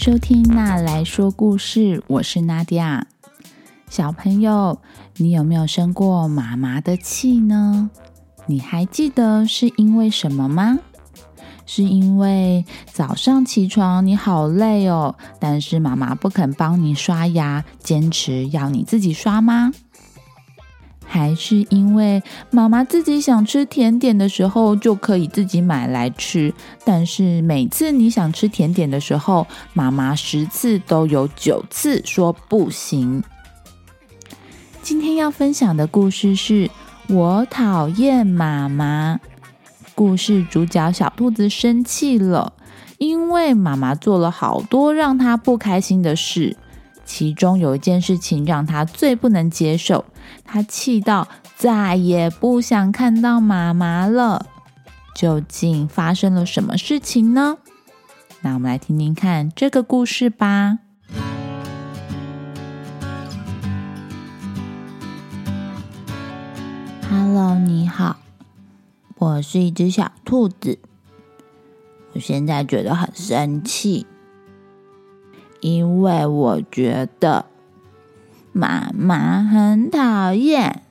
收听《娜来说故事》，我是娜迪亚。小朋友，你有没有生过妈妈的气呢？你还记得是因为什么吗？是因为早上起床你好累哦，但是妈妈不肯帮你刷牙，坚持要你自己刷吗？还是因为妈妈自己想吃甜点的时候就可以自己买来吃，但是每次你想吃甜点的时候，妈妈十次都有九次说不行。今天要分享的故事是我讨厌妈妈。故事主角小兔子生气了，因为妈妈做了好多让他不开心的事。其中有一件事情让他最不能接受，他气到再也不想看到妈妈了。究竟发生了什么事情呢？那我们来听听看这个故事吧。Hello，你好，我是一只小兔子，我现在觉得很生气。因为我觉得妈妈很讨厌，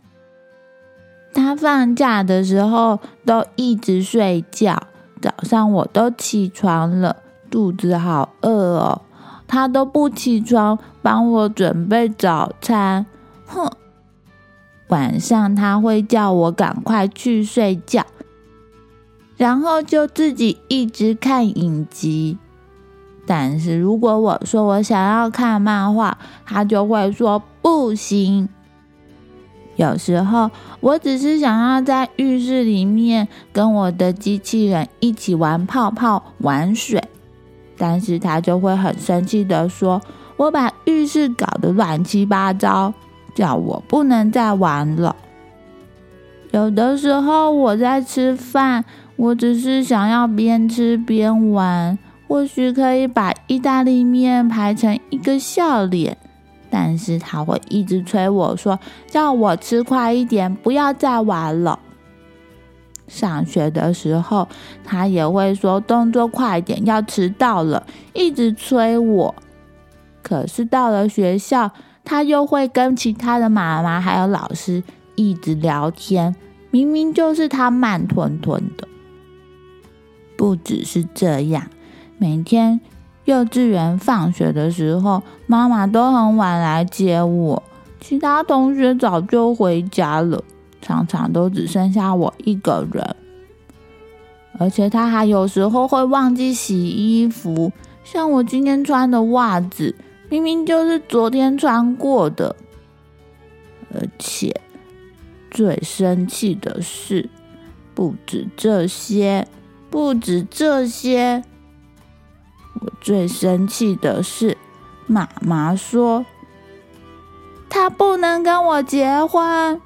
她放假的时候都一直睡觉，早上我都起床了，肚子好饿哦，她都不起床帮我准备早餐，哼！晚上她会叫我赶快去睡觉，然后就自己一直看影集。但是如果我说我想要看漫画，他就会说不行。有时候我只是想要在浴室里面跟我的机器人一起玩泡泡、玩水，但是他就会很生气的说：“我把浴室搞得乱七八糟，叫我不能再玩了。”有的时候我在吃饭，我只是想要边吃边玩。或许可以把意大利面排成一个笑脸，但是他会一直催我说，叫我吃快一点，不要再玩了。上学的时候，他也会说动作快一点，要迟到了，一直催我。可是到了学校，他又会跟其他的妈妈还有老师一直聊天，明明就是他慢吞吞的。不只是这样。每天幼稚园放学的时候，妈妈都很晚来接我，其他同学早就回家了，常常都只剩下我一个人。而且他还有时候会忘记洗衣服，像我今天穿的袜子，明明就是昨天穿过的。而且最生气的是，不止这些，不止这些。我最生气的是，妈妈说她不能跟我结婚。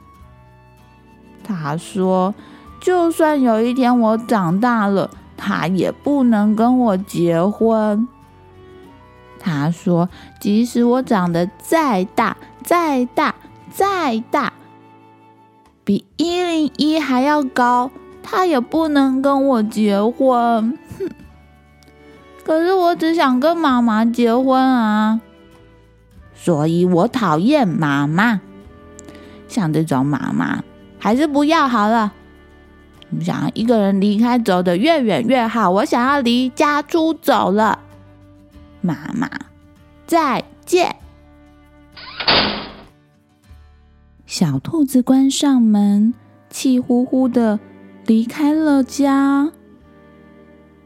她说，就算有一天我长大了，她也不能跟我结婚。她说，即使我长得再大、再大、再大，比一零一还要高，她也不能跟我结婚。哼。可是我只想跟妈妈结婚啊，所以我讨厌妈妈。像这种妈妈，还是不要好了。我想要一个人离开，走得越远越好。我想要离家出走了，妈妈，再见。小兔子关上门，气呼呼的离开了家。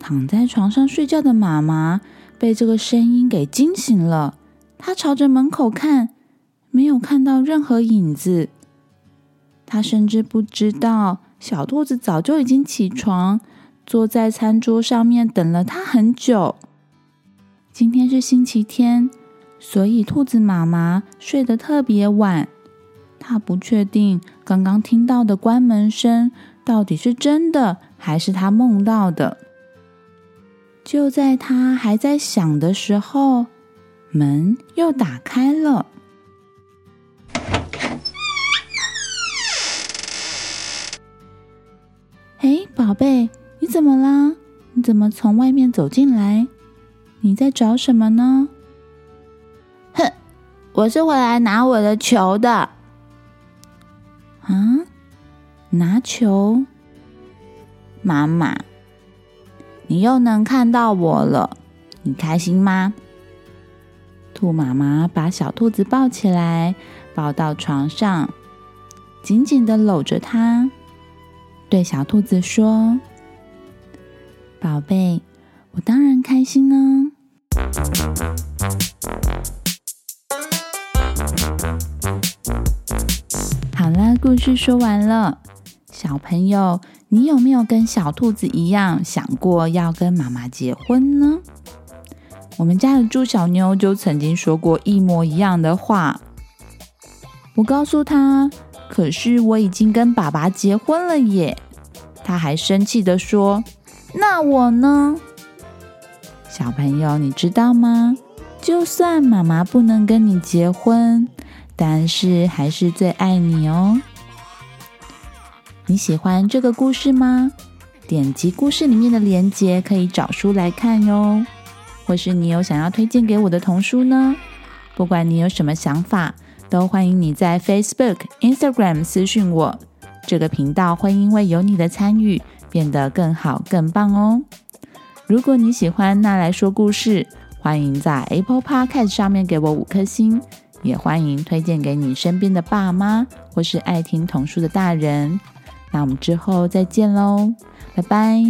躺在床上睡觉的妈妈被这个声音给惊醒了。她朝着门口看，没有看到任何影子。她甚至不知道小兔子早就已经起床，坐在餐桌上面等了她很久。今天是星期天，所以兔子妈妈睡得特别晚。她不确定刚刚听到的关门声到底是真的还是她梦到的。就在他还在想的时候，门又打开了。哎，宝贝，你怎么啦？你怎么从外面走进来？你在找什么呢？哼，我是回来拿我的球的。啊，拿球？妈妈，你又能看到我了，你开心吗？兔妈妈把小兔子抱起来，抱到床上，紧紧的搂着它，对小兔子说：“宝贝，我当然开心呢。”好啦，故事说完了。小朋友，你有没有跟小兔子一样想过要跟妈妈结婚呢？我们家的猪小妞就曾经说过一模一样的话。我告诉她：“可是我已经跟爸爸结婚了耶。”她还生气的说：“那我呢？”小朋友，你知道吗？就算妈妈不能跟你结婚，但是还是最爱你哦。你喜欢这个故事吗？点击故事里面的链接，可以找书来看哟。或是你有想要推荐给我的童书呢？不管你有什么想法，都欢迎你在 Facebook、Instagram 私讯我。这个频道会因为有你的参与变得更好、更棒哦。如果你喜欢那来说故事，欢迎在 Apple Podcast 上面给我五颗星，也欢迎推荐给你身边的爸妈或是爱听童书的大人。那我们之后再见喽，拜拜。